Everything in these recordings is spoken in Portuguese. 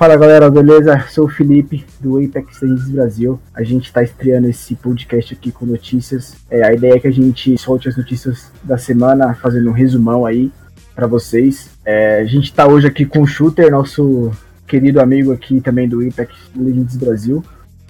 Fala galera, beleza? Sou o Felipe do Apex Legends Brasil. A gente está estreando esse podcast aqui com notícias. É, a ideia é que a gente solte as notícias da semana, fazendo um resumão aí para vocês. É, a gente está hoje aqui com o Shooter, nosso querido amigo aqui também do Apex Legends Brasil.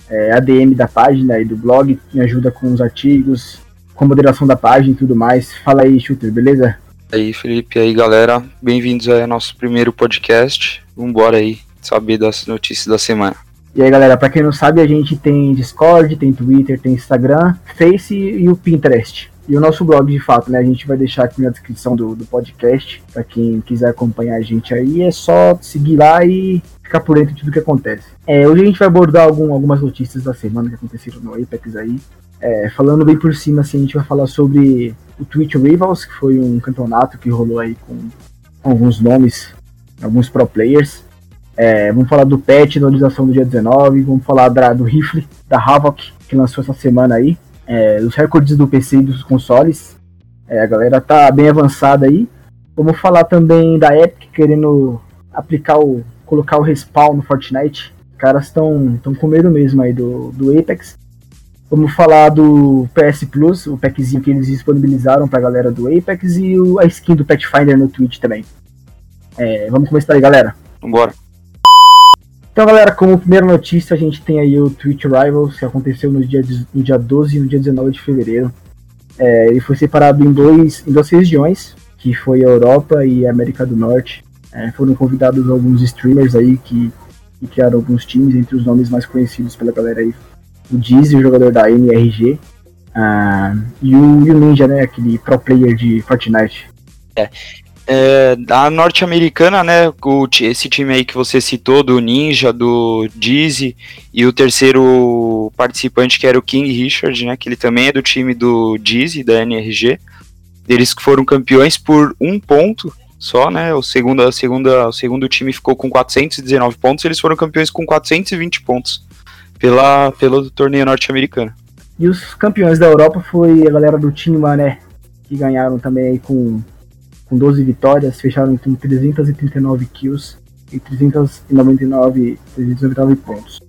É, ADM da página e do blog, me ajuda com os artigos, com moderação da página e tudo mais. Fala aí, Shooter, beleza? E aí, Felipe, e aí, galera. Bem-vindos ao nosso primeiro podcast. Vambora aí saber das notícias da semana. E aí, galera, para quem não sabe, a gente tem Discord, tem Twitter, tem Instagram, Face e o Pinterest. E o nosso blog, de fato, né? A gente vai deixar aqui na descrição do, do podcast. para quem quiser acompanhar a gente aí, é só seguir lá e ficar por dentro de tudo que acontece. É, hoje a gente vai abordar algum, algumas notícias da semana que aconteceram no Apex aí. É, falando bem por cima, assim, a gente vai falar sobre o Twitch Rivals, que foi um campeonato que rolou aí com, com alguns nomes, alguns pro players. É, vamos falar do patch, da atualização do dia 19, vamos falar da, do rifle da Havoc, que lançou essa semana aí, é, os recordes do PC e dos consoles. É, a galera tá bem avançada aí. Vamos falar também da Epic querendo aplicar o. colocar o respawn no Fortnite. Os caras estão com medo mesmo aí do, do Apex. Vamos falar do PS Plus, o packzinho que eles disponibilizaram pra galera do Apex e o, a skin do Pathfinder no Twitch também. É, vamos começar aí, galera. Vambora. Então, galera, como primeira notícia, a gente tem aí o Twitch Rivals, que aconteceu no dia, no dia 12 e no dia 19 de fevereiro. É, ele foi separado em, dois, em duas regiões, que foi a Europa e a América do Norte. É, foram convidados alguns streamers aí que, que, criaram alguns times, entre os nomes mais conhecidos pela galera aí. O Dizzy, o jogador da NRG, uh, e, o, e o Ninja, né, aquele pro player de Fortnite. É, é, a norte-americana, né? O, esse time aí que você citou, do Ninja, do Dizzy, e o terceiro participante que era o King Richard, né? Que ele também é do time do Dizzy, da NRG. Eles foram campeões por um ponto só, né? O segundo, a segunda, o segundo time ficou com 419 pontos, eles foram campeões com 420 pontos pela, pelo torneio norte-americano. E os campeões da Europa foi a galera do time Mané, que ganharam também aí com com 12 vitórias, fecharam com 339 kills e 399, 399 pontos.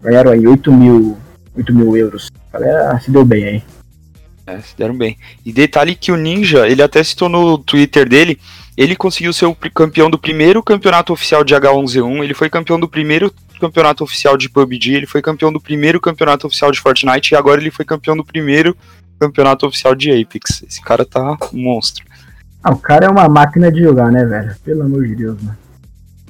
Ganharam aí 8 mil, 8 mil euros. A galera se deu bem aí. É, se deram bem. E detalhe que o Ninja, ele até citou no Twitter dele, ele conseguiu ser o campeão do primeiro campeonato oficial de H1Z1, ele foi campeão do primeiro campeonato oficial de PUBG, ele foi campeão do primeiro campeonato oficial de Fortnite e agora ele foi campeão do primeiro campeonato oficial de Apex. Esse cara tá um monstro. Ah, o cara é uma máquina de jogar, né, velho? Pelo amor de Deus, mano.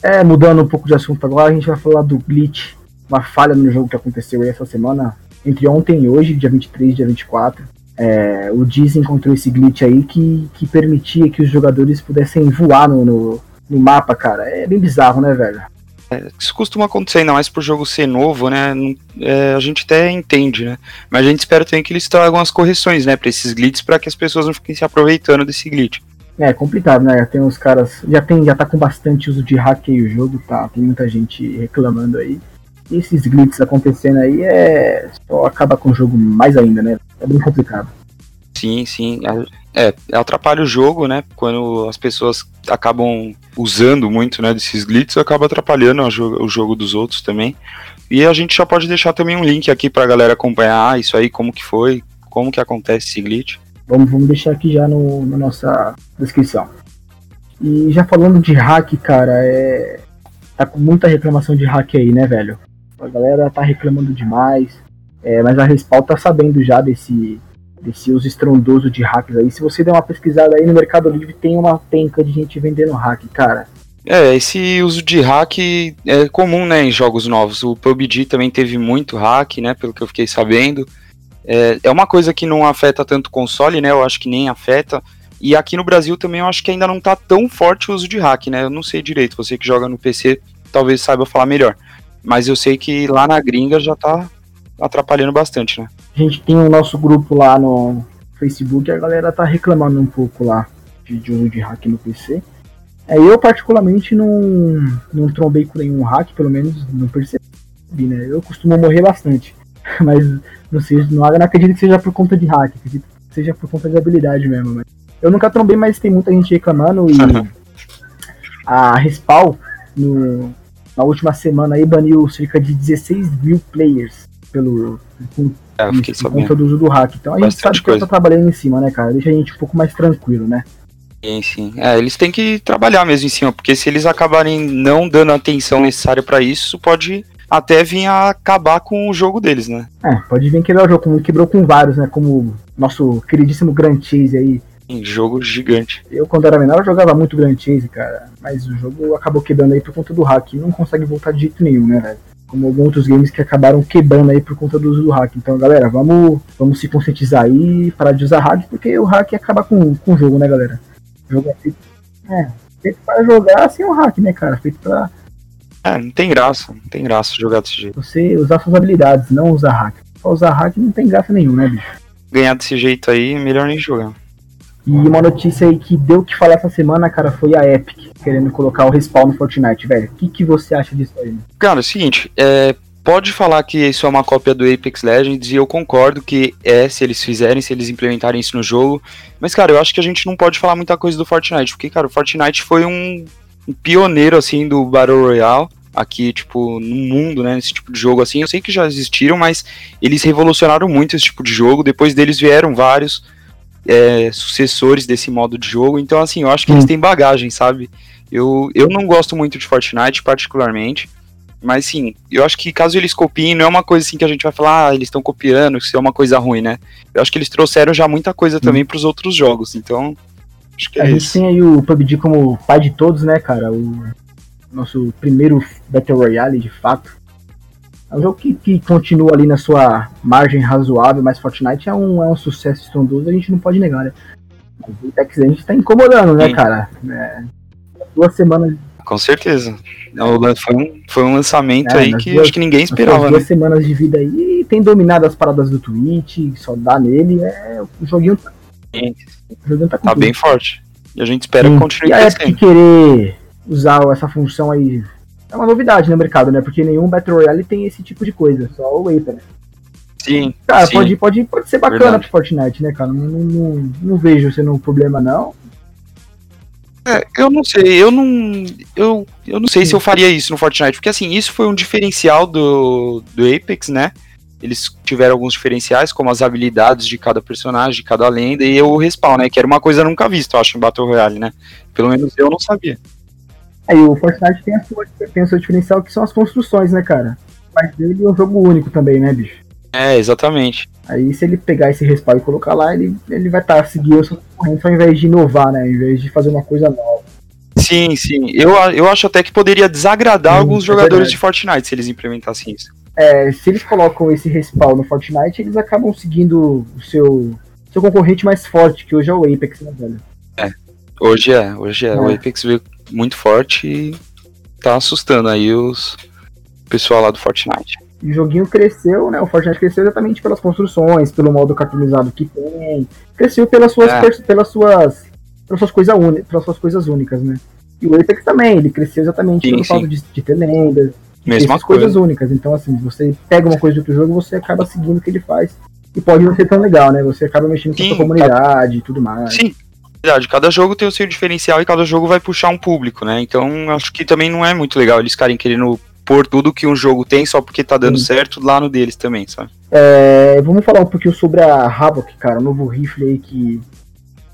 É, mudando um pouco de assunto agora, a gente vai falar do glitch, uma falha no jogo que aconteceu aí essa semana, entre ontem e hoje, dia 23 e dia 24. É, o Diz encontrou esse glitch aí que, que permitia que os jogadores pudessem voar no, no, no mapa, cara. É bem bizarro, né, velho? É, isso costuma acontecer, ainda mais por jogo ser novo, né? É, a gente até entende, né? Mas a gente espera também que eles tragam as correções, né, pra esses glitches, para que as pessoas não fiquem se aproveitando desse glitch. É complicado, né? Tem uns caras. Já tem, já tá com bastante uso de hack aí o jogo, tá? Tem muita gente reclamando aí. E esses glitches acontecendo aí é. Só acaba com o jogo mais ainda, né? É bem complicado. Sim, sim. É, é, atrapalha o jogo, né? Quando as pessoas acabam usando muito, né, desses glitches, acaba atrapalhando o jogo, o jogo dos outros também. E a gente já pode deixar também um link aqui pra galera acompanhar isso aí, como que foi, como que acontece esse glitch. Vamos, vamos deixar aqui já no, na nossa descrição. E já falando de hack, cara, é. Tá com muita reclamação de hack aí, né, velho? A galera tá reclamando demais. É, mas a Respawn tá sabendo já desse, desse uso estrondoso de hacks aí. Se você der uma pesquisada aí no Mercado Livre, tem uma penca de gente vendendo hack, cara. É, esse uso de hack é comum, né, em jogos novos. O PUBG também teve muito hack, né, pelo que eu fiquei sabendo. É, é uma coisa que não afeta tanto console, né? Eu acho que nem afeta. E aqui no Brasil também eu acho que ainda não tá tão forte o uso de hack, né? Eu não sei direito. Você que joga no PC talvez saiba falar melhor. Mas eu sei que lá na gringa já tá atrapalhando bastante, né? A gente tem o nosso grupo lá no Facebook a galera tá reclamando um pouco lá de, de uso de hack no PC. É, eu particularmente não, não trombei com nenhum hack, pelo menos não percebi, né? Eu costumo morrer bastante. Mas não sei, não, acredito que seja por conta de hack, acredito que seja por conta de habilidade mesmo. Mas eu nunca trombei, mas tem muita gente reclamando e a Respawn no, na última semana aí baniu cerca de 16 mil players pelo com, É, por conta do uso do hack. Então a gente Bastante sabe que coisa. tá trabalhando em cima, né, cara? Deixa a gente um pouco mais tranquilo, né? Sim, sim. É, eles têm que trabalhar mesmo em cima, porque se eles acabarem não dando a atenção necessária isso, isso pode até vir a acabar com o jogo deles, né? É, pode vir quebrar o jogo, como quebrou com vários, né? Como nosso queridíssimo Grand Chase aí. Um jogo gigante. Eu, quando era menor, eu jogava muito Grand Chase, cara. Mas o jogo acabou quebrando aí por conta do hack. Não consegue voltar de jeito nenhum, né, velho? Como alguns outros games que acabaram quebrando aí por conta do uso do hack. Então, galera, vamos, vamos se conscientizar aí, parar de usar hack, porque o hack acaba com, com o jogo, né, galera? O jogo é feito, é, feito para jogar sem o hack, né, cara? Feito pra É, não tem graça, não tem graça jogar desse jeito. você usar suas habilidades, não usar hack. Só usar hack não tem graça nenhum, né, bicho? Ganhar desse jeito aí, melhor nem jogar. E uma notícia aí que deu o que falar essa semana, cara, foi a Epic querendo colocar o respawn no Fortnite, velho. O que, que você acha disso aí? Cara, é o seguinte, é, pode falar que isso é uma cópia do Apex Legends e eu concordo que é, se eles fizerem, se eles implementarem isso no jogo. Mas, cara, eu acho que a gente não pode falar muita coisa do Fortnite, porque, cara, o Fortnite foi um, um pioneiro, assim, do Battle Royale aqui, tipo, no mundo, né, nesse tipo de jogo, assim. Eu sei que já existiram, mas eles revolucionaram muito esse tipo de jogo. Depois deles vieram vários é, sucessores desse modo de jogo. Então, assim, eu acho que Hum. eles têm bagagem, sabe? Eu, eu não gosto muito de Fortnite, particularmente. Mas sim, eu acho que caso eles copiem, não é uma coisa assim que a gente vai falar, ah, eles estão copiando, isso é uma coisa ruim, né? Eu acho que eles trouxeram já muita coisa também pros outros jogos, então. Acho que A é gente isso. tem aí o PUBG como pai de todos, né, cara? O nosso primeiro Battle Royale, de fato. É um jogo que, que continua ali na sua margem razoável, mas Fortnite é um, é um sucesso estrondoso, a gente não pode negar, né? Mas o Apex Legends tá incomodando, né, Sim. cara? É, duas semanas, Com certeza. Lan- Foi um, foi um lançamento É, aí que duas- acho que ninguém esperava, duas né? semanas de vida aí, e tem dominado as paradas do Twitch, só dá nele, é, o joguinho, tá- Sim. tá Tá bem forte. E a gente espera Sim. que continue E a Epic querer usar essa função aí é uma novidade no mercado, né? Porque nenhum Battle Royale tem esse tipo de coisa, só o Apex. Sim. Cara, sim. pode, pode, pode ser bacana Verdade. pro Fortnite, né, cara? Não, não, não, não vejo sendo um problema, não. É, eu não sei, eu não. Eu, eu não sei se eu faria isso no Fortnite, porque assim, isso foi um diferencial do, do Apex, né? Eles tiveram alguns diferenciais, como as habilidades de cada personagem, de cada lenda, e o respawn, né? Que era uma coisa nunca vista, eu acho, em Battle Royale, né? Pelo menos eu não sabia. Aí o Fortnite tem, a sua, tem o seu diferencial que são as construções, né, cara? Mas dele é um jogo único também, né, bicho? É, exatamente. Aí se ele pegar esse respawn e colocar lá, ele, ele vai estar seguindo os seus concorrentes ao invés de inovar, né? Ao invés de fazer uma coisa nova. Sim, sim. Eu, eu acho até que poderia desagradar Hum, alguns é jogadores verdade. de Fortnite se eles implementassem isso. É, se eles colocam esse respawn no Fortnite, eles acabam seguindo o seu, seu concorrente mais forte, que hoje é o Apex, né, velho? Hoje é, hoje é. É. O Apex veio muito forte e tá assustando aí os pessoal lá do Fortnite. E o joguinho cresceu, né? O Fortnite cresceu exatamente pelas construções, pelo modo cartoonizado que tem. Cresceu pelas suas, É. pelas suas, pelas suas, coisa pelas suas coisas únicas, né? E o Apex também, ele cresceu exatamente Sim, pelo sim. fato de, de ter lendas, Mesma coisa. coisas únicas. Então, assim, você pega uma coisa de outro jogo, você acaba seguindo o que ele faz. E pode não ser tão legal, né? Você acaba mexendo com a Sim, sua comunidade e tudo mais. Sim, verdade. Cada jogo tem o seu diferencial e cada jogo vai puxar um público, né? Então acho que também não é muito legal eles ficarem querendo pôr tudo que um jogo tem só porque tá dando Sim. certo lá no deles também, sabe? É, vamos falar um pouquinho sobre a Havoc, cara, o novo rifle aí que,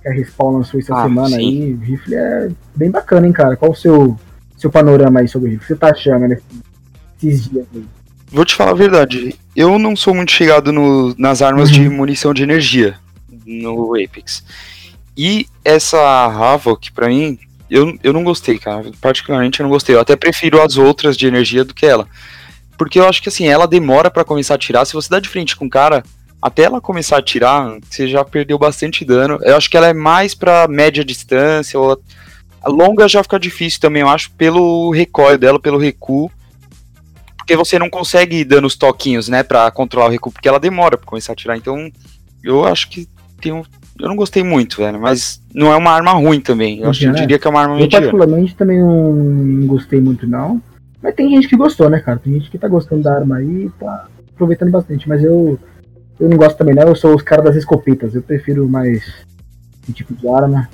que a Respawn lançou essa Ah, semana sim. aí. O rifle é bem bacana, hein, cara. Qual o seu, seu panorama aí sobre o rifle? O que você tá achando, né? Esses dias aí. Vou te falar a verdade. Eu não sou muito chegado no- nas armas Uhum. de munição de energia no Apex. E essa Havoc, pra mim, eu, eu não gostei, cara. Particularmente eu não gostei. Eu até prefiro as outras de energia do que ela. Porque eu acho que assim, ela demora pra começar a atirar. Se você dá de frente com o cara, até ela começar a atirar, você já perdeu bastante dano. Eu acho que ela é mais pra média distância. Ou a longa já fica difícil também, eu acho, pelo recoil dela, pelo recuo. Porque você não consegue ir dando os toquinhos, né, pra controlar o recuo, porque ela demora pra começar a atirar. Então, eu acho que tem um. Eu não gostei muito, velho, mas não é uma arma ruim também. Eu, acho, eu Mediana. diria que é uma arma Eu mediana. particularmente também não, gostei muito, não. Mas tem gente que gostou, né, cara? Tem gente que tá gostando da arma aí e tá aproveitando bastante. Mas eu, eu não gosto também, não. Eu sou os caras das escopetas. Eu prefiro mais esse tipo de arma.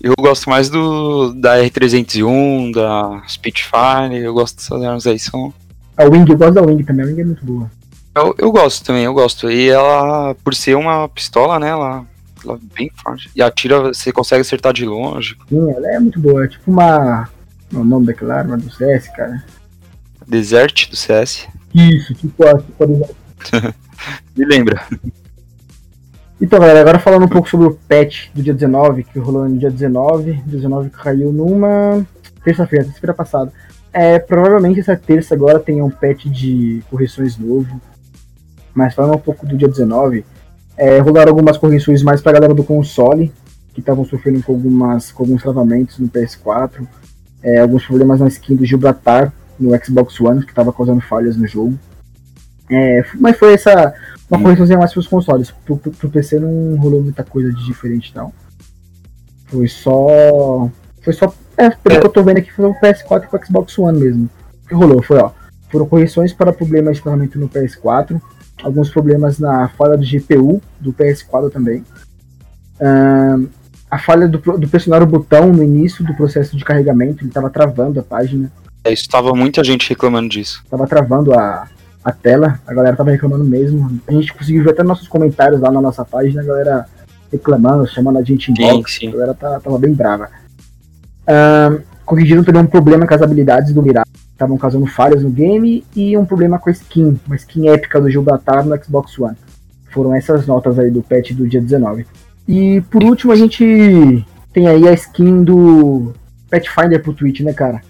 Eu gosto mais do da R301, da Spitfire, eu gosto dessas armas aí, são... A Wing, eu gosto da Wing também, a Wing é muito boa. Eu, eu gosto também, eu gosto. E ela, por ser uma pistola, né, ela, ela é bem forte. E atira, você consegue acertar de longe. Sim, ela é muito boa, é tipo uma... O nome daquela arma do CS, cara. Desert do CS. Isso, tipo a, tipo a. Me lembra. Então, galera, agora falando um pouco sobre o patch do dia 19, que rolou no dia 19. 19 caiu numa terça-feira, terça-feira passada. É, provavelmente essa terça agora tem um patch de correções novo. Mas falando um pouco do dia 19, é, rolaram algumas correções mais pra galera do console, que estavam sofrendo com, algumas, com alguns travamentos no PS4. É, alguns problemas na skin do Gibraltar no Xbox One, que estava causando falhas no jogo. É, mas foi essa uma correçãozinha mais pros consoles. Pro, pro, pro, PC não rolou muita coisa de diferente, não. Foi só. Foi só. É, pelo é. que eu tô vendo aqui, foi o PS4 e o Xbox One mesmo. O que rolou? Foi, ó. Foram correções para problemas de ferramenta no PS4. Alguns problemas na falha do GPU do PS4 também. A falha do, do pressionar o botão no início do processo de carregamento, ele estava travando a página. É, isso tava muita gente reclamando disso. Tava travando a, a tela, a galera tava reclamando mesmo. A gente conseguiu ver até nossos comentários lá na nossa página, a galera reclamando, chamando a gente em box, sim, sim. a galera tá, tava bem brava. Uh, corrigiram também um problema com as habilidades do Mirage, estavam causando falhas no game, e um problema com a skin, uma skin épica do Gibraltar no Xbox One. Foram essas notas aí do patch do dia 19. E por último a gente tem aí a skin do Pathfinder pro Twitch, né, cara?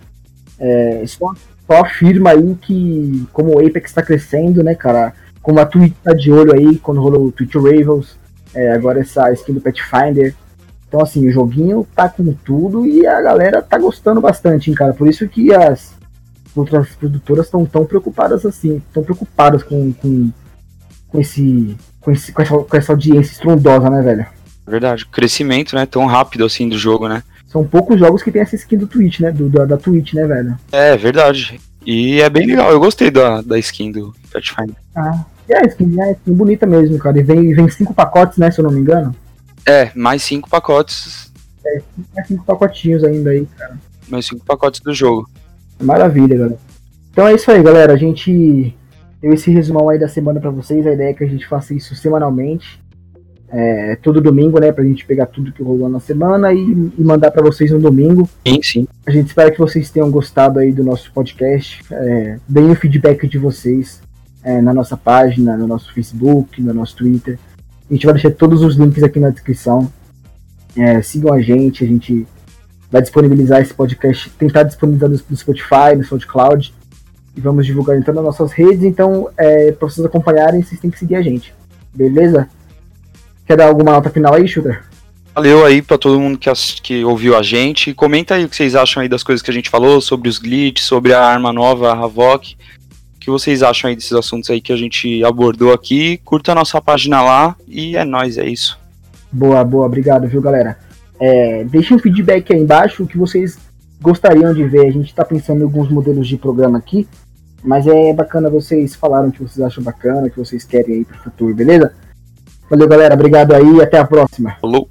É, só, só afirma aí que, como o Apex está crescendo, né, cara? Como a Twitch tá de olho aí, quando rolou o Twitch Ravens, é, agora essa skin do Pathfinder. Então, assim, o joguinho tá com tudo e a galera tá gostando bastante, hein, cara. Por isso que as outras produtoras estão tão preocupadas assim, tão preocupadas com, com, com, esse, com, esse, com, essa, com essa audiência estrondosa, né, velho? Verdade, o crescimento, né, tão rápido assim do jogo, né? São poucos jogos que tem essa skin do Twitch, né? Do, da, da Twitch, né, velho? É, verdade. E é bem legal, eu gostei da, da skin do Pathfinder. Ah, e a skin, é a skin bonita mesmo, cara. E vem, vem cinco pacotes, né, se eu não me engano? É, mais cinco pacotes. É, mais cinco pacotinhos ainda aí, cara. Mais cinco pacotes do jogo. Maravilha, galera. Então é isso aí, galera. A gente deu esse resumão aí da semana para vocês. A ideia é que a gente faça isso semanalmente é, todo domingo, né, pra gente pegar tudo que rolou na semana e, e mandar para vocês no domingo. Sim, sim. A gente espera que vocês tenham gostado aí do nosso podcast. É, deem o feedback de vocês é, na nossa página, no nosso Facebook, no nosso Twitter. A gente vai deixar todos os links aqui na descrição. É, sigam a gente, a gente vai disponibilizar esse podcast, tentar disponibilizar no Spotify, no SoundCloud. E vamos divulgar então nas nossas redes. Então, é, para vocês acompanharem, vocês têm que seguir a gente. Beleza? Quer dar alguma nota final aí, Shooter? Valeu aí para todo mundo que, que ouviu a gente. Comenta aí o que vocês acham aí das coisas que a gente falou, sobre os glitches, sobre a arma nova, a Havok. O que vocês acham aí desses assuntos aí que a gente abordou aqui? Curta a nossa página lá e é nóis, é isso. Boa, boa, obrigado, viu, galera? É, deixem um feedback aí embaixo o que vocês gostariam de ver. A gente está pensando em alguns modelos de programa aqui, mas é bacana vocês falaram o que vocês acham bacana, o que vocês querem aí pro futuro, beleza? Valeu, galera. Obrigado aí e até a próxima. Falou.